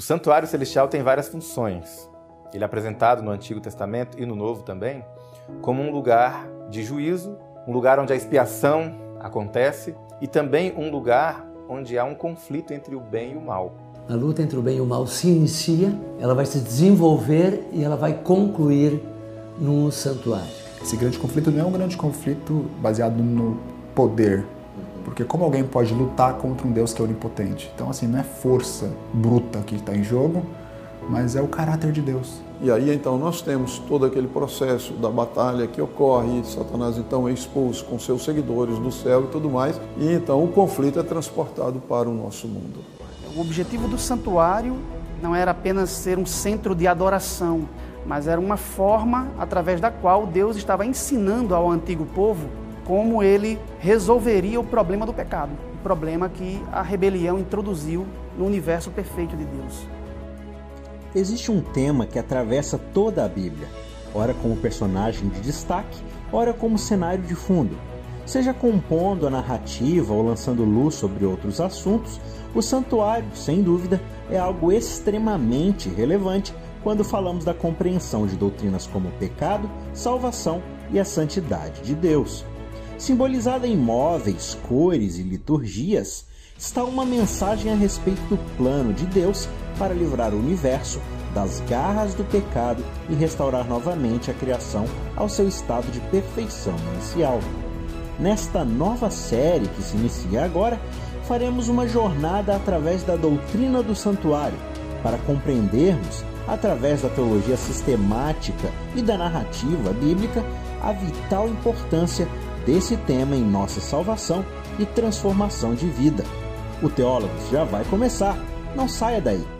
O santuário celestial tem várias funções. Ele é apresentado no Antigo Testamento e no Novo também como um lugar de juízo, um lugar onde a expiação acontece e também um lugar onde há um conflito entre o bem e o mal. A luta entre o bem e o mal se inicia, ela vai se desenvolver e ela vai concluir no santuário. Esse grande conflito não é um grande conflito baseado no poder, porque como alguém pode lutar contra um Deus que é onipotente? Então assim, não é força bruta que está em jogo, mas é o caráter de Deus. E aí então nós temos todo aquele processo da batalha que ocorre, Satanás então é expulso com seus seguidores do céu e tudo mais, e então o conflito é transportado para o nosso mundo. O objetivo do santuário não era apenas ser um centro de adoração, mas era uma forma através da qual Deus estava ensinando ao antigo povo como ele resolveria o problema do pecado, o problema que a rebelião introduziu no universo perfeito de Deus existe um tema que atravessa toda a Bíblia, ora como personagem de destaque, ora como cenário de fundo. Seja compondo a narrativa ou lançando luz sobre outros assuntos, o santuário, sem dúvida, é algo extremamente relevante quando falamos da compreensão de doutrinas como pecado, salvação e a santidade de Deus. Simbolizada em móveis, cores e liturgias, está uma mensagem a respeito do plano de Deus para livrar o universo das garras do pecado e restaurar novamente a criação ao seu estado de perfeição inicial. Nesta nova série que se inicia agora, faremos uma jornada através da doutrina do santuário para compreendermos, através da teologia sistemática e da narrativa bíblica, a vital importância desse tema em nossa salvação e transformação de vida. O Teólogos já vai começar, não saia daí!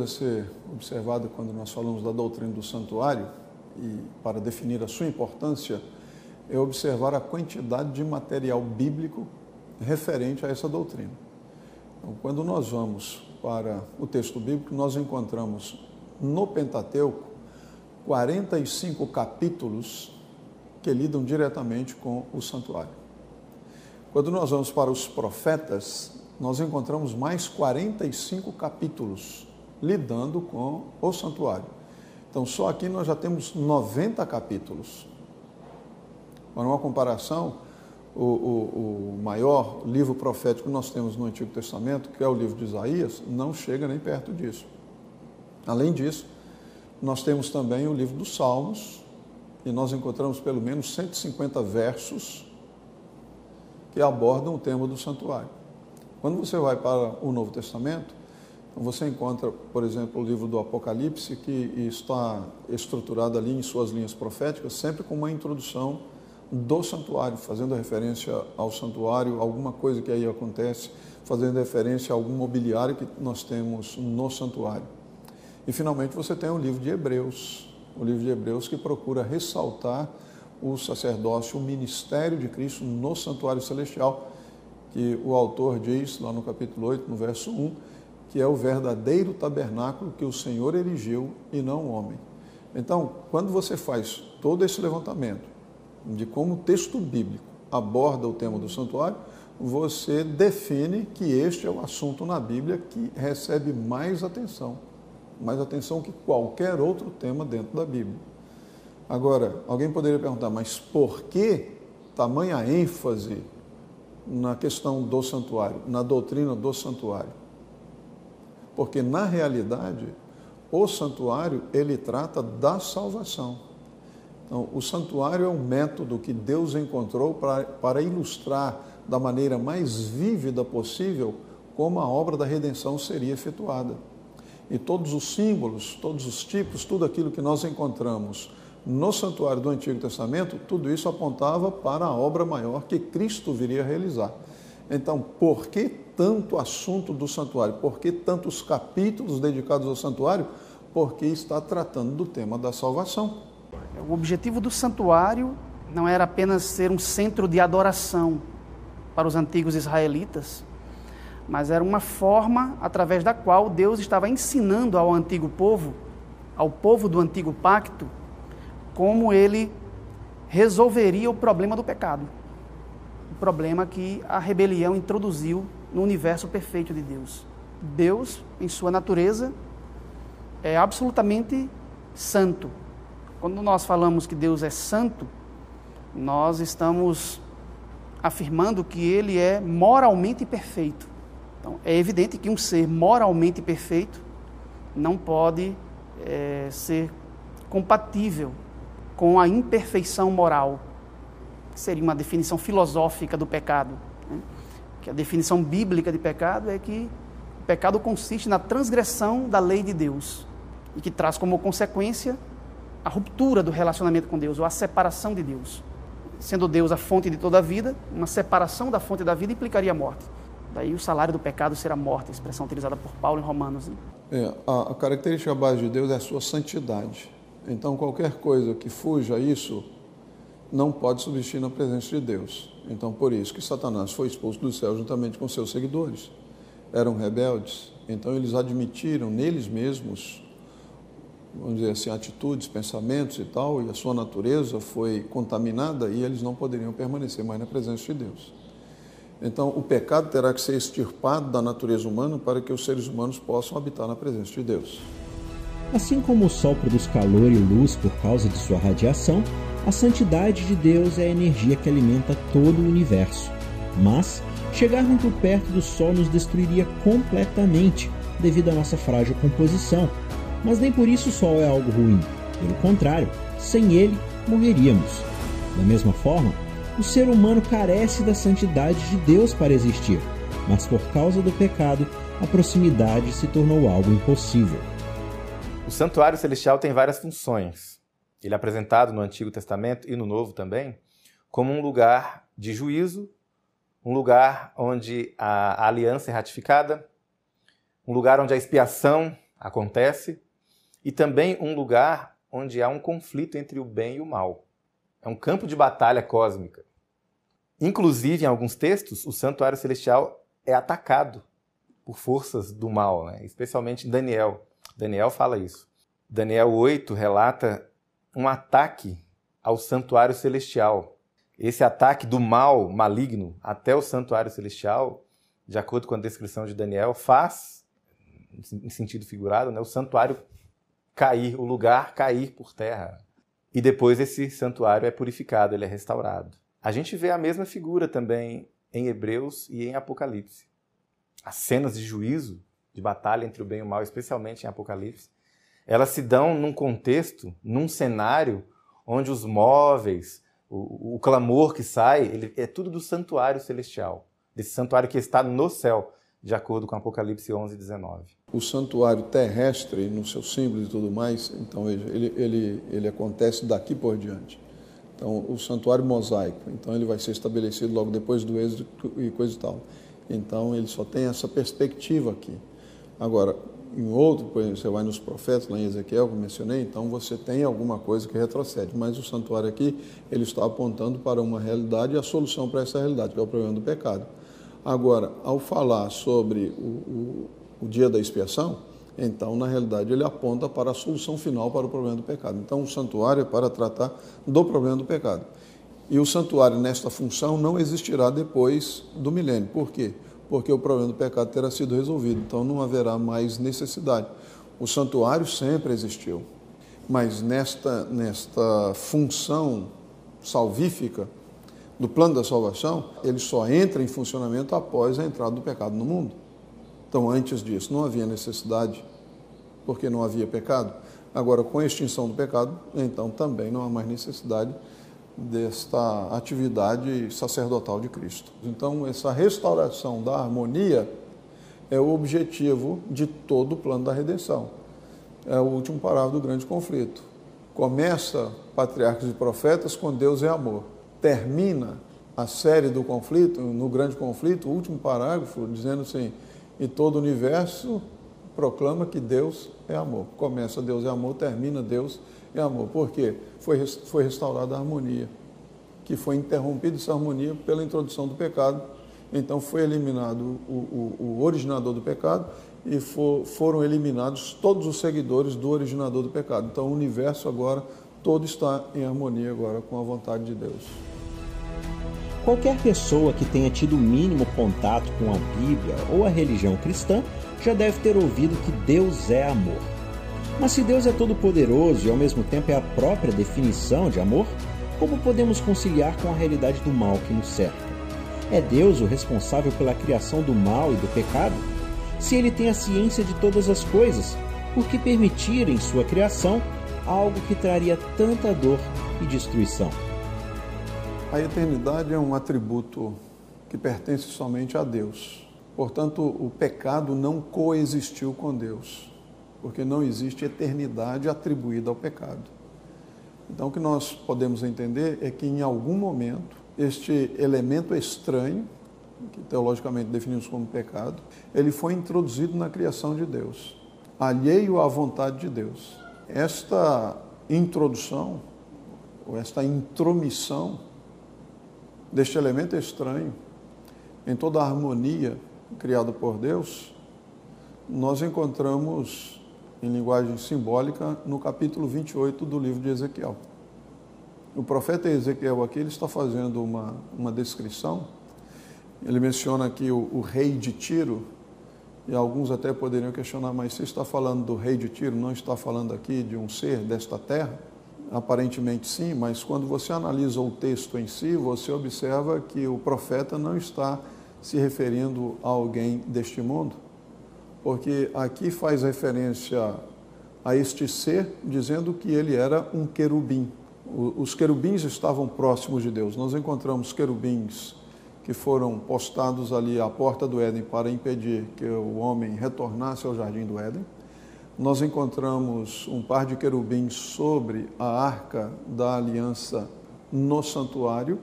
Coisa a ser observada quando nós falamos da doutrina do santuário, e para definir a sua importância, é observar a quantidade de material bíblico referente a essa doutrina. Então, quando nós vamos para o texto bíblico, nós encontramos no Pentateuco 45 capítulos que lidam diretamente com o santuário. Quando nós vamos para os profetas, nós encontramos mais 45 capítulos lidando com o santuário. Então, só aqui nós já temos 90 capítulos. Para uma comparação, o, o, o, maior livro profético que nós temos no Antigo Testamento, que é o livro de Isaías, não chega nem perto disso. Além disso, nós temos também o livro dos Salmos, e nós encontramos pelo menos 150 versos que abordam o tema do santuário. Quando você vai para o Novo Testamento, você encontra, por exemplo, o livro do Apocalipse, que está estruturado ali em suas linhas proféticas, sempre com uma introdução do santuário, fazendo referência ao santuário, alguma coisa que aí acontece, fazendo referência a algum mobiliário que nós temos no santuário. E finalmente você tem o livro de Hebreus, o livro de Hebreus que procura ressaltar o sacerdócio, o ministério de Cristo no santuário celestial, que o autor diz lá no capítulo 8, no verso 1, que é o verdadeiro tabernáculo que o Senhor erigiu e não o homem. Então, quando você faz todo esse levantamento de como o texto bíblico aborda o tema do santuário, você define que este é o assunto na Bíblia que recebe mais atenção, mais atenção que qualquer outro tema dentro da Bíblia. Agora, alguém poderia perguntar, mas por que tamanha ênfase na questão do santuário, na doutrina do santuário. Porque na realidade, o santuário ele trata da salvação. Então, o santuário é um método que Deus encontrou para, para ilustrar da maneira mais vívida possível como a obra da redenção seria efetuada. E todos os símbolos, todos os tipos, tudo aquilo que nós encontramos no santuário do Antigo Testamento, tudo isso apontava para a obra maior que Cristo viria a realizar. Então, por que tanto assunto do santuário? Por que tantos capítulos dedicados ao santuário? Porque está tratando do tema da salvação. O objetivo do santuário não era apenas ser um centro de adoração para os antigos israelitas, mas era uma forma através da qual Deus estava ensinando ao antigo povo, ao povo do antigo pacto, como ele resolveria o problema do pecado. Problema que a rebelião introduziu no universo perfeito de Deus. Deus, em sua natureza, é absolutamente santo. Quando nós falamos que Deus é santo, nós estamos afirmando que ele é moralmente perfeito. Então, é evidente que um ser moralmente perfeito não pode é, ser compatível com a imperfeição moral, seria uma definição filosófica do pecado. Né? Que a definição bíblica de pecado é que o pecado consiste na transgressão da lei de Deus e que traz como consequência a ruptura do relacionamento com Deus ou a separação de Deus sendo Deus a fonte de toda a vida, uma separação da fonte da vida implicaria a morte. Daí o salário do pecado será morte, a expressão utilizada por Paulo em Romanos. Né? É, a, a característica base de Deus é a sua santidade. Então qualquer coisa que fuja a isso não pode subsistir na presença de Deus. Então por isso que Satanás foi expulso do céu juntamente com seus seguidores. Eram rebeldes, então eles admitiram neles mesmos vamos dizer assim, atitudes, pensamentos e tal, e a sua natureza foi contaminada e eles não poderiam permanecer mais na presença de Deus. Então, o pecado terá que ser extirpado da natureza humana para que os seres humanos possam habitar na presença de Deus. Assim como o Sol produz calor e luz por causa de sua radiação, a santidade de Deus é a energia que alimenta todo o universo. Mas, chegar muito perto do Sol nos destruiria completamente devido à nossa frágil composição, mas nem por isso o sol é algo ruim. Pelo contrário, sem ele morreríamos. Da mesma forma, o ser humano carece da santidade de Deus para existir, mas por causa do pecado, a proximidade se tornou algo impossível. O santuário celestial tem várias funções. Ele é apresentado no Antigo Testamento e no Novo também como um lugar de juízo, um lugar onde a aliança é ratificada, um lugar onde a expiação acontece e também um lugar onde há um conflito entre o bem e o mal. É um campo de batalha cósmica. Inclusive, em alguns textos, o santuário celestial é atacado por forças do mal, né? especialmente Daniel. Daniel fala isso. Daniel 8 relata um ataque ao santuário celestial. Esse ataque do mal maligno até o santuário celestial, de acordo com a descrição de Daniel, faz, em sentido figurado, né, o santuário cair, o lugar cair por terra. E depois esse santuário é purificado, ele é restaurado. A gente vê a mesma figura também em Hebreus e em Apocalipse. As cenas de juízo, de batalha entre o bem e o mal, especialmente em Apocalipse, elas se dão num contexto, num cenário onde os móveis, o, o clamor que sai, ele, é tudo do santuário celestial, desse santuário que está no céu de acordo com Apocalipse 11, 19. O santuário terrestre, no seu símbolo e tudo mais, então ele, ele, ele acontece daqui por diante. Então, o santuário mosaico, então ele vai ser estabelecido logo depois do êxodo e coisa e tal. Então, ele só tem essa perspectiva aqui. Agora, em outro, por exemplo, você vai nos profetas, lá em Ezequiel, que eu mencionei, então você tem alguma coisa que retrocede. Mas o santuário aqui, ele está apontando para uma realidade e a solução para essa realidade, que é o problema do pecado. Agora, ao falar sobre o, o, o dia da expiação, então, na realidade, ele aponta para a solução final para o problema do pecado. Então, o santuário é para tratar do problema do pecado. E o santuário, nesta função, não existirá depois do milênio. Por quê? Porque o problema do pecado terá sido resolvido, então não haverá mais necessidade. O santuário sempre existiu, mas nesta, nesta função salvífica, do plano da salvação, ele só entra em funcionamento após a entrada do pecado no mundo. Então, antes disso, não havia necessidade, porque não havia pecado. Agora, com a extinção do pecado, então também não há mais necessidade desta atividade sacerdotal de Cristo. Então, essa restauração da harmonia é o objetivo de todo o plano da redenção. É o último parágrafo do grande conflito. Começa patriarcas e profetas com Deus é amor termina a série do conflito, no grande conflito, o último parágrafo, dizendo assim: e todo o universo proclama que Deus é amor. Começa Deus é amor, termina Deus é amor. Por quê? Foi, foi restaurada a harmonia, que foi interrompida essa harmonia pela introdução do pecado. Então foi eliminado o, o, o originador do pecado e for, foram eliminados todos os seguidores do originador do pecado. Então o universo agora todo está em harmonia agora com a vontade de Deus. Qualquer pessoa que tenha tido o mínimo contato com a Bíblia ou a religião cristã já deve ter ouvido que Deus é amor. Mas se Deus é todo-poderoso e ao mesmo tempo é a própria definição de amor, como podemos conciliar com a realidade do mal que nos cerca? É Deus o responsável pela criação do mal e do pecado? Se ele tem a ciência de todas as coisas, por que permitir em sua criação algo que traria tanta dor e destruição? A eternidade é um atributo que pertence somente a Deus. Portanto, o pecado não coexistiu com Deus, porque não existe eternidade atribuída ao pecado. Então, o que nós podemos entender é que em algum momento este elemento estranho, que teologicamente definimos como pecado, ele foi introduzido na criação de Deus, alheio à vontade de Deus. Esta introdução, ou esta intromissão, deste elemento estranho, em toda a harmonia criada por Deus, nós encontramos em linguagem simbólica no capítulo 28 do livro de Ezequiel. O profeta Ezequiel aqui ele está fazendo uma, uma descrição. Ele menciona aqui o, o rei de Tiro, e alguns até poderiam questionar, mas se está falando do rei de Tiro, não está falando aqui de um ser desta terra? Aparentemente sim, mas quando você analisa o texto em si, você observa que o profeta não está se referindo a alguém deste mundo, porque aqui faz referência a este ser, dizendo que ele era um querubim. Os querubins estavam próximos de Deus. Nós encontramos querubins que foram postados ali à porta do Éden para impedir que o homem retornasse ao jardim do Éden nós encontramos um par de querubins sobre a arca da aliança no santuário.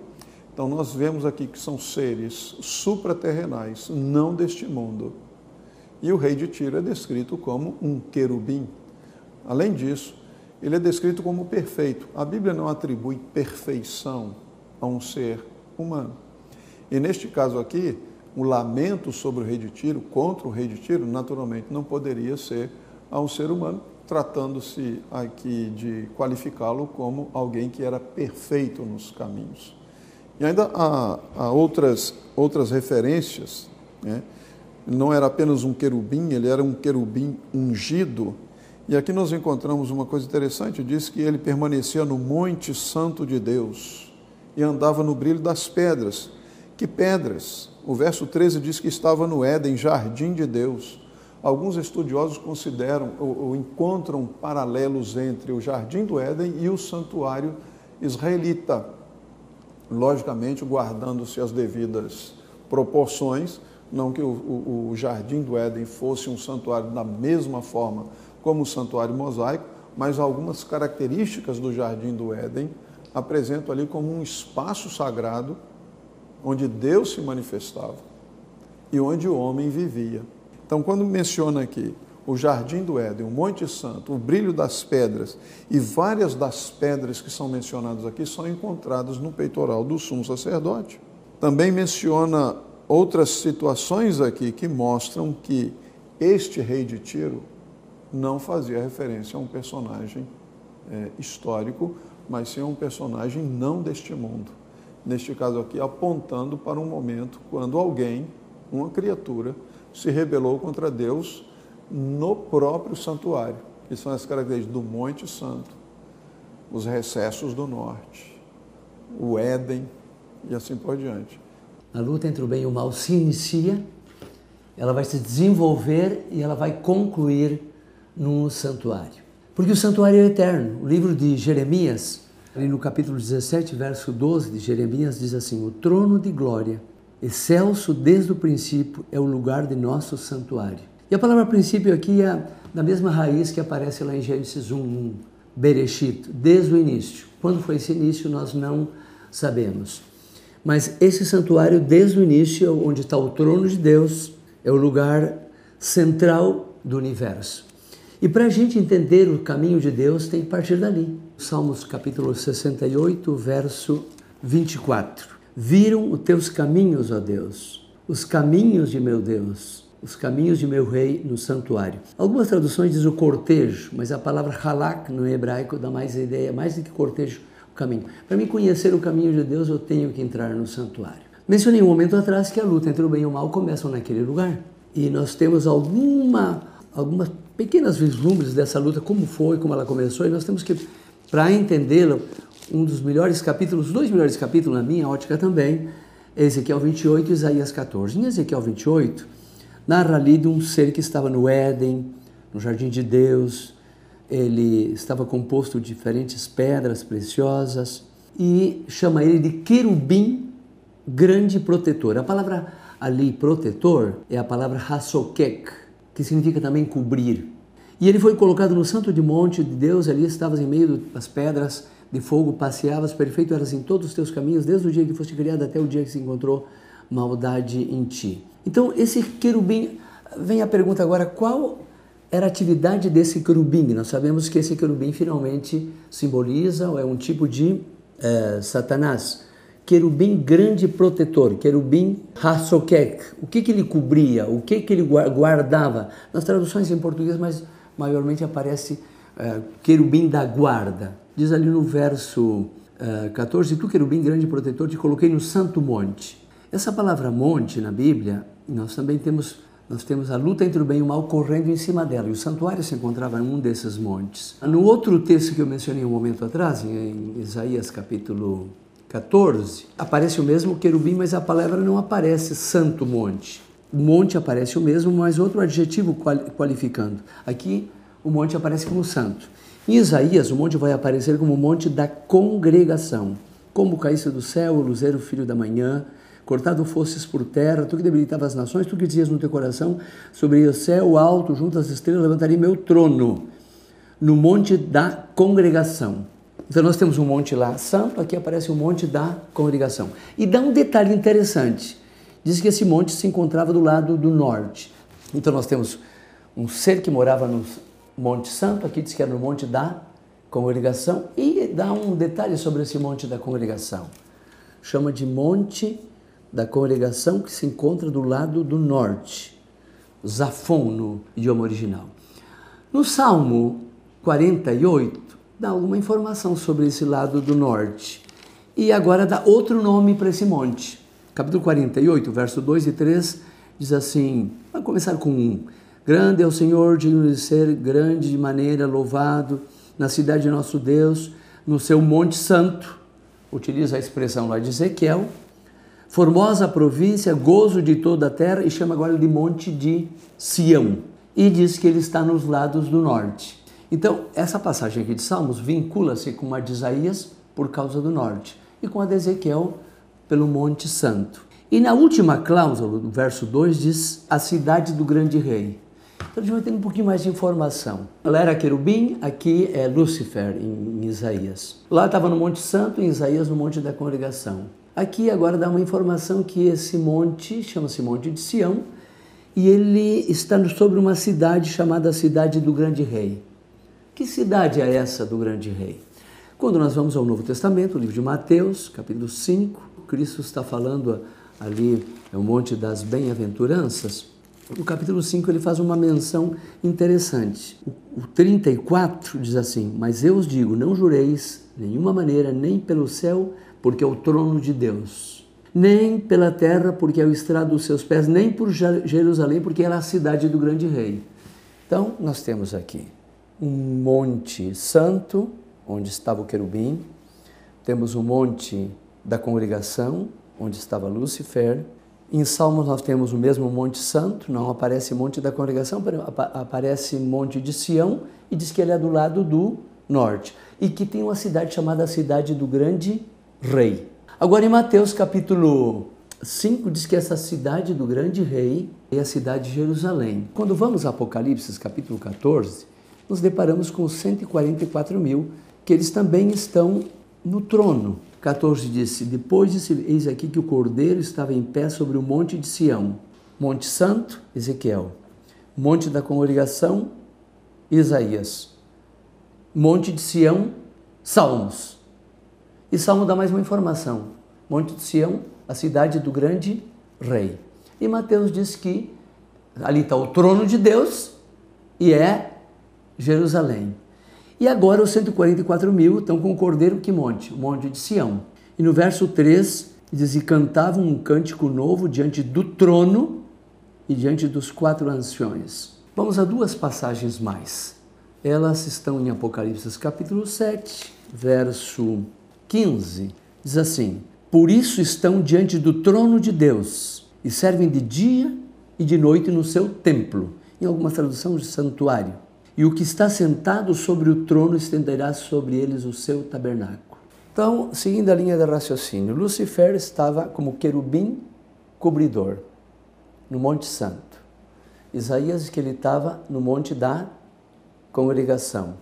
Então, nós vemos aqui que são seres supraterrenais, não deste mundo. E o rei de Tiro é descrito como um querubim. Além disso, ele é descrito como perfeito. A Bíblia não atribui perfeição a um ser humano. E neste caso aqui, o lamento sobre o rei de Tiro, contra o rei de Tiro, naturalmente não poderia ser a um ser humano, tratando-se aqui de qualificá-lo como alguém que era perfeito nos caminhos. E ainda há, há outras, outras referências, né? não era apenas um querubim, ele era um querubim ungido. E aqui nós encontramos uma coisa interessante: diz que ele permanecia no Monte Santo de Deus e andava no brilho das pedras. Que pedras? O verso 13 diz que estava no Éden, jardim de Deus. Alguns estudiosos consideram ou, ou encontram paralelos entre o Jardim do Éden e o santuário israelita, logicamente guardando-se as devidas proporções, não que o, o, o, Jardim do Éden fosse um santuário da mesma forma como o santuário mosaico, mas algumas características do Jardim do Éden apresentam ali como um espaço sagrado onde Deus se manifestava e onde o homem vivia. Então, quando menciona aqui o jardim do Éden, o Monte Santo, o brilho das pedras e várias das pedras que são mencionadas aqui são encontradas no peitoral do sumo sacerdote. Também menciona outras situações aqui que mostram que este rei de Tiro não fazia referência a um personagem é, histórico, mas sim a um personagem não deste mundo. Neste caso aqui, apontando para um momento quando alguém, uma criatura, se rebelou contra Deus no próprio santuário, que são as características do Monte Santo, os recessos do norte, o Éden e assim por diante. A luta entre o bem e o mal se inicia, ela vai se desenvolver e ela vai concluir no santuário. Porque o santuário é eterno. O livro de Jeremias, ali no capítulo 17, verso 12 de Jeremias, diz assim: O trono de glória Excelso desde o princípio é o lugar de nosso santuário. E a palavra princípio aqui é da mesma raiz que aparece lá em Gênesis 1, 1 Bereshit, desde o início. Quando foi esse início nós não sabemos. Mas esse santuário, desde o início, onde está o trono de Deus, é o lugar central do universo. E para a gente entender o caminho de Deus, tem que partir dali. Salmos capítulo 68, verso 24. Viram os teus caminhos, ó Deus, os caminhos de meu Deus, os caminhos de meu rei no santuário. Algumas traduções dizem o cortejo, mas a palavra halak no hebraico dá mais ideia, mais do que cortejo, o caminho. Para mim conhecer o caminho de Deus, eu tenho que entrar no santuário. Mencionei um momento atrás que a luta entre o bem e o mal começa naquele lugar. E nós temos alguma, algumas pequenas vislumbres dessa luta, como foi, como ela começou, e nós temos que, para entendê-la, um dos melhores capítulos, dois melhores capítulos na minha ótica também, é Ezequiel 28 e Isaías 14. Em Ezequiel 28, narra ali de um ser que estava no Éden, no jardim de Deus, ele estava composto de diferentes pedras preciosas e chama ele de querubim grande protetor. A palavra ali protetor é a palavra hasokek, que significa também cobrir. E ele foi colocado no santo de monte de Deus, ali estavas em meio das pedras de fogo, passeavas, perfeito eras em todos os teus caminhos, desde o dia que foste criado até o dia que se encontrou maldade em ti. Então, esse querubim, vem a pergunta agora, qual era a atividade desse querubim? Nós sabemos que esse querubim finalmente simboliza, ou é um tipo de é, Satanás, querubim grande protetor, querubim hasokek. O que, que ele cobria? O que, que ele guardava? Nas traduções em português, mas maiormente aparece uh, querubim da guarda. Diz ali no verso uh, 14: Tu, querubim grande protetor, te coloquei no santo monte. Essa palavra monte na Bíblia, nós também temos nós temos a luta entre o bem e o mal correndo em cima dela, e o santuário se encontrava em um desses montes. No outro texto que eu mencionei um momento atrás, em Isaías capítulo 14, aparece o mesmo querubim, mas a palavra não aparece santo monte. O monte aparece o mesmo, mas outro adjetivo qualificando. Aqui o monte aparece como santo. Em Isaías, o monte vai aparecer como o monte da congregação. Como caísse do céu o luzeiro filho da manhã, cortado fosses por terra, tu que debilitava as nações, tu que dizias no teu coração, sobre o céu alto, junto às estrelas, levantarei meu trono, no monte da congregação. Então nós temos um monte lá santo, aqui aparece um monte da congregação. E dá um detalhe interessante. Diz que esse monte se encontrava do lado do norte. Então nós temos um ser que morava no Monte Santo, aqui diz que era no monte da congregação, e dá um detalhe sobre esse monte da congregação. Chama de monte da congregação que se encontra do lado do norte. Zafon no idioma original. No Salmo 48, dá alguma informação sobre esse lado do norte. E agora dá outro nome para esse monte. Capítulo 48, verso 2 e 3 diz assim: vai começar com um. Grande é o Senhor, digno de ser grande de maneira, louvado na cidade de nosso Deus, no seu Monte Santo. Utiliza a expressão lá de Ezequiel. Formosa província, gozo de toda a terra, e chama agora de Monte de Sião. E diz que ele está nos lados do norte. Então, essa passagem aqui de Salmos vincula-se com a de Isaías por causa do norte e com a de Ezequiel pelo Monte Santo. E na última cláusula do verso 2 diz a cidade do grande rei. Então a gente vai ter um pouquinho mais de informação. Lá era querubim, aqui é Lúcifer em, Isaías. Lá estava no Monte Santo, em Isaías no Monte da Congregação. Aqui agora dá uma informação que esse monte chama-se Monte de Sião e ele está sobre uma cidade chamada Cidade do Grande Rei. Que cidade é essa do grande rei? Quando nós vamos ao Novo Testamento, o livro de Mateus, capítulo 5, Cristo está falando ali, é o Monte das Bem-aventuranças. No capítulo 5 ele faz uma menção interessante. O 34 diz assim: Mas eu os digo, não jureis nenhuma maneira, nem pelo céu, porque é o trono de Deus, nem pela terra, porque é o estrado dos seus pés, nem por Jerusalém, porque é a cidade do grande rei. Então, nós temos aqui um monte santo, onde estava o querubim, temos o um monte da congregação, onde estava Lúcifer. Em Salmos nós temos o mesmo Monte Santo, não aparece Monte da Congregação, aparece Monte de Sião e diz que ele é do lado do norte e que tem uma cidade chamada Cidade do Grande Rei. Agora em Mateus capítulo 5 diz que essa cidade do Grande Rei é a cidade de Jerusalém. Quando vamos a Apocalipse capítulo 14, nos deparamos com os 144 mil, que eles também estão no trono. 14 disse: Depois disse: Eis aqui que o cordeiro estava em pé sobre o monte de Sião. Monte Santo, Ezequiel. Monte da congregação, Isaías. Monte de Sião, Salmos. E Salmo dá mais uma informação. Monte de Sião, a cidade do grande rei. E Mateus diz que ali está o trono de Deus e é Jerusalém. E agora os 144 mil estão com o cordeiro que monte? O monte de Sião. E no verso 3 diz: E cantavam um cântico novo diante do trono e diante dos quatro anciões. Vamos a duas passagens mais. Elas estão em Apocalipse capítulo 7, verso 15. Diz assim: Por isso estão diante do trono de Deus e servem de dia e de noite no seu templo. Em alguma tradução de santuário e o que está sentado sobre o trono estenderá sobre eles o seu tabernáculo. Então, seguindo a linha de raciocínio, Lucifer estava como querubim cobridor no Monte Santo. Isaías que ele estava no monte da congregação.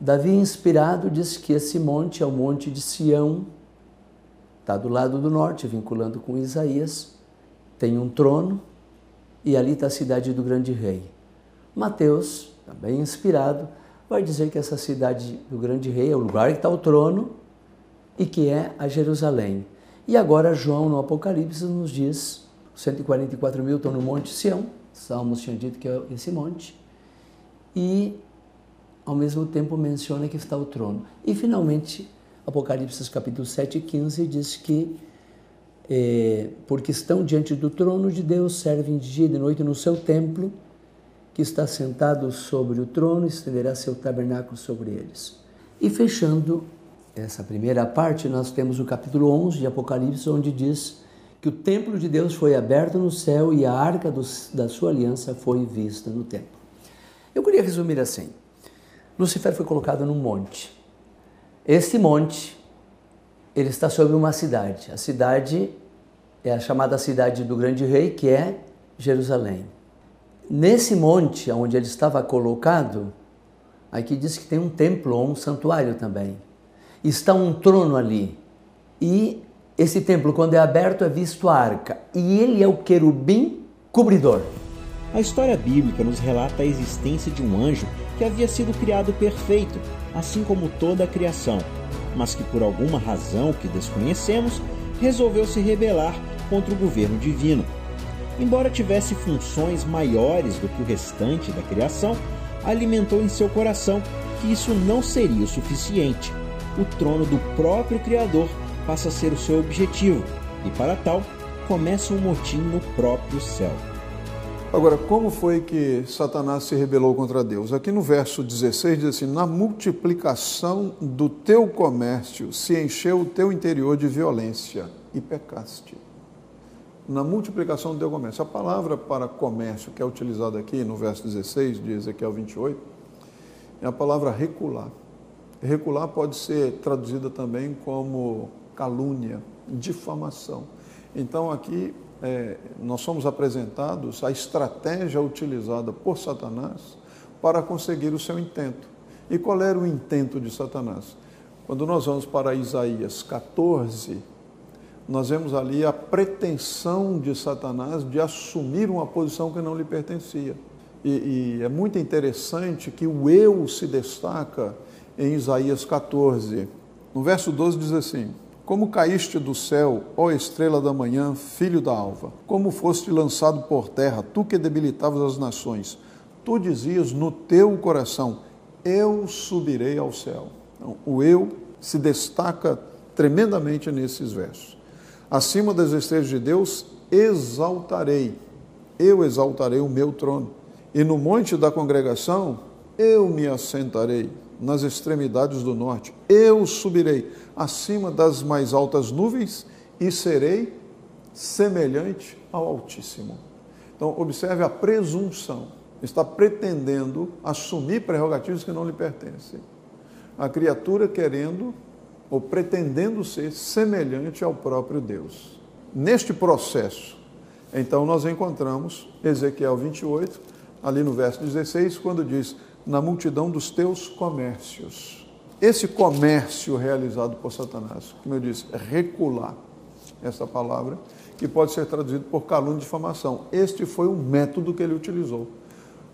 Davi, inspirado, diz que esse monte é o monte de Sião, está do lado do norte, vinculando com Isaías, tem um trono e ali está a cidade do grande rei. Mateus também inspirado, vai dizer que essa cidade do grande rei é o lugar que está o trono e que é a Jerusalém. E agora João no Apocalipse nos diz, 144 mil estão no Monte Sião, Salmos tinha dito que é esse monte, e ao mesmo tempo menciona que está o trono. E finalmente, Apocalipse capítulo 7 e 15 diz que é, porque estão diante do trono de Deus, servem de dia e de noite no seu templo, que está sentado sobre o trono, estenderá seu tabernáculo sobre eles. E fechando essa primeira parte, nós temos o capítulo 11 de Apocalipse, onde diz que o templo de Deus foi aberto no céu e a arca do, da sua aliança foi vista no templo. Eu queria resumir assim: Lucifer foi colocado num monte. Este monte, ele está sobre uma cidade. A cidade é a chamada cidade do grande rei, que é Jerusalém. Nesse monte onde ele estava colocado, aqui diz que tem um templo ou um santuário também. Está um trono ali. E esse templo, quando é aberto, é visto a arca. E ele é o querubim cobridor. A história bíblica nos relata a existência de um anjo que havia sido criado perfeito, assim como toda a criação, mas que por alguma razão que desconhecemos, resolveu se rebelar contra o governo divino embora tivesse funções maiores do que o restante da criação, alimentou em seu coração que isso não seria o suficiente. O trono do próprio Criador passa a ser o seu objetivo, e para tal, começa um motim no próprio céu. Agora, como foi que Satanás se rebelou contra Deus? Aqui no verso 16 diz assim: Na multiplicação do teu comércio se encheu o teu interior de violência e pecaste na multiplicação do comércio. A palavra para comércio que é utilizada aqui no verso 16 de Ezequiel 28 é a palavra recular. Recular pode ser traduzida também como calúnia, difamação. Então aqui é, nós somos apresentados a estratégia utilizada por Satanás para conseguir o seu intento. E qual era o intento de Satanás? Quando nós vamos para Isaías 14, nós vemos ali a pretensão de Satanás de assumir uma posição que não lhe pertencia. E, e, é muito interessante que o eu se destaca em Isaías 14. No verso 12 diz assim: Como caíste do céu, ó estrela da manhã, filho da alva, como foste lançado por terra, tu que debilitavas as nações, tu dizias no teu coração: Eu subirei ao céu. Então, o eu se destaca tremendamente nesses versos. Acima das estrelas de Deus exaltarei, eu exaltarei o meu trono. E no monte da congregação eu me assentarei, nas extremidades do norte, eu subirei acima das mais altas nuvens e serei semelhante ao Altíssimo. Então, observe a presunção. Está pretendendo assumir prerrogativas que não lhe pertencem. A criatura querendo ou pretendendo ser semelhante ao próprio Deus. Neste processo, então nós encontramos Ezequiel 28, ali no verso 16, quando diz: Na multidão dos teus comércios. esse comércio realizado por Satanás, como eu disse, é recular essa palavra, que pode ser traduzido por calúnia e difamação. Este foi o método que ele utilizou.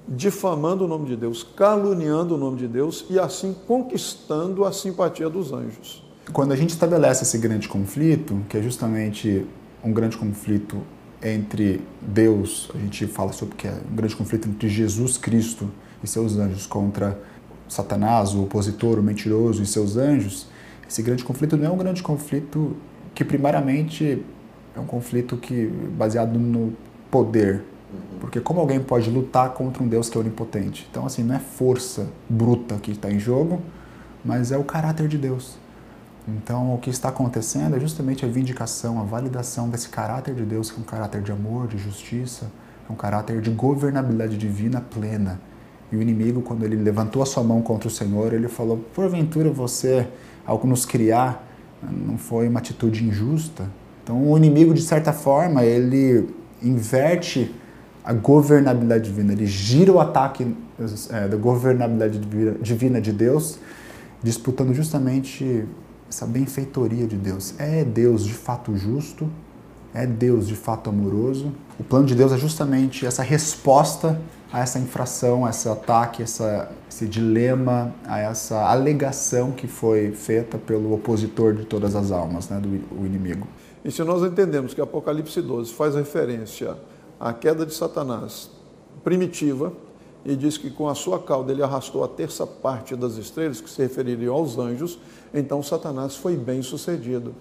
Difamando o nome de Deus, caluniando o nome de Deus e assim conquistando a simpatia dos anjos. Quando a gente estabelece esse grande conflito, que é justamente um grande conflito entre Deus, a gente fala sobre que é um grande conflito entre Jesus Cristo e seus anjos contra Satanás, o opositor, o mentiroso e seus anjos, esse grande conflito não é um grande conflito que primariamente é um conflito que baseado no poder. Porque como alguém pode lutar contra um Deus que é onipotente? Então assim, não é força bruta que está em jogo, mas é o caráter de Deus. Então, o que está acontecendo é justamente a vindicação, a validação desse caráter de Deus, que é um caráter de amor, de justiça, é um caráter de governabilidade divina plena. E o inimigo, quando ele levantou a sua mão contra o Senhor, ele falou: porventura você, ao nos criar, não foi uma atitude injusta? Então, o inimigo, de certa forma, ele inverte a governabilidade divina, ele gira o ataque é, da governabilidade divina de Deus, disputando justamente essa benfeitoria de Deus. É Deus de fato justo? É Deus de fato amoroso? O plano de Deus é justamente essa resposta a essa infração, a esse ataque, essa, esse dilema, a essa alegação que foi feita pelo opositor de todas as almas, né, do o inimigo. E se nós entendemos que Apocalipse 12 faz referência à queda de Satanás primitiva, e diz que com a sua cauda ele arrastou a terça parte das estrelas, que se refeririam aos anjos, então Satanás foi bem sucedido.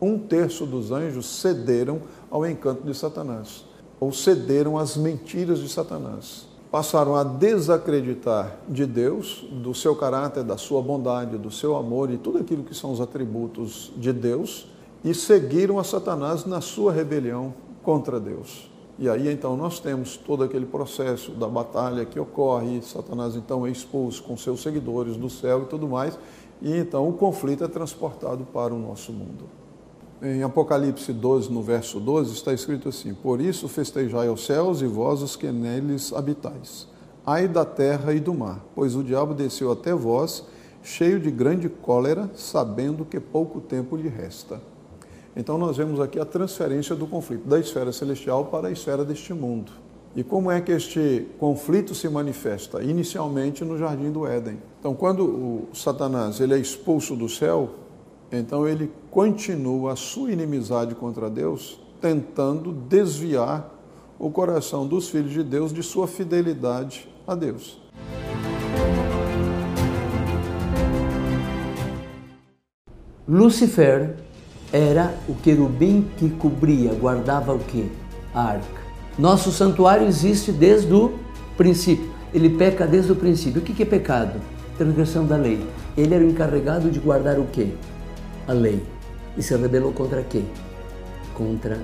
Um terço dos anjos cederam ao encanto de Satanás, ou cederam às mentiras de Satanás passaram a desacreditar de Deus, do seu caráter, da sua bondade, do seu amor e tudo aquilo que são os atributos de Deus e seguiram a Satanás na sua rebelião contra Deus. E aí então nós temos todo aquele processo da batalha que ocorre, Satanás então é expulso com seus seguidores do céu e tudo mais, e então o conflito é transportado para o nosso mundo. Em Apocalipse 12, no verso 12, está escrito assim: Por isso festejai aos céus e vós os que neles habitais. Ai da terra e do mar, pois o diabo desceu até vós, cheio de grande cólera, sabendo que pouco tempo lhe resta. Então nós vemos aqui a transferência do conflito da esfera celestial para a esfera deste mundo. E como é que este conflito se manifesta? Inicialmente no jardim do Éden. Então, quando o Satanás ele é expulso do céu, então ele continua a sua inimizade contra Deus, tentando desviar o coração dos filhos de Deus de sua fidelidade a Deus. Lucifer era o querubim que cobria, guardava o que? A arca. Nosso santuário existe desde o princípio. Ele peca desde o princípio. O que é pecado? Transgressão da lei. Ele era o encarregado de guardar o quê? a lei e se rebelou contra quem? Contra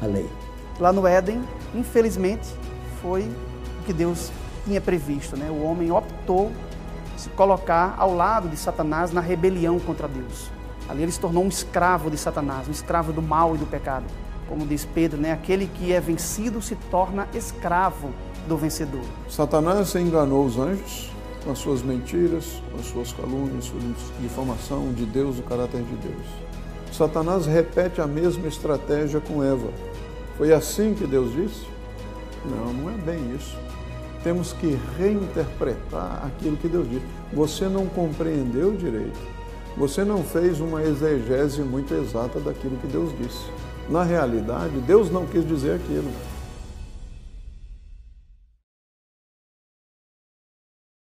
a lei. Lá no Éden, infelizmente, foi o que Deus tinha previsto. Né? O homem optou se colocar ao lado de Satanás na rebelião contra Deus. Ali ele se tornou um escravo de Satanás, um escravo do mal e do pecado. Como diz Pedro, né? aquele que é vencido se torna escravo do vencedor. Satanás enganou os anjos, com as suas mentiras, com as suas calúnias, sua difamação de Deus, o caráter de Deus. Satanás repete a mesma estratégia com Eva. Foi assim que Deus disse? Não, não é bem isso. Temos que reinterpretar aquilo que Deus disse. Você não compreendeu direito. Você não fez uma exegese muito exata daquilo que Deus disse. Na realidade, Deus não quis dizer aquilo.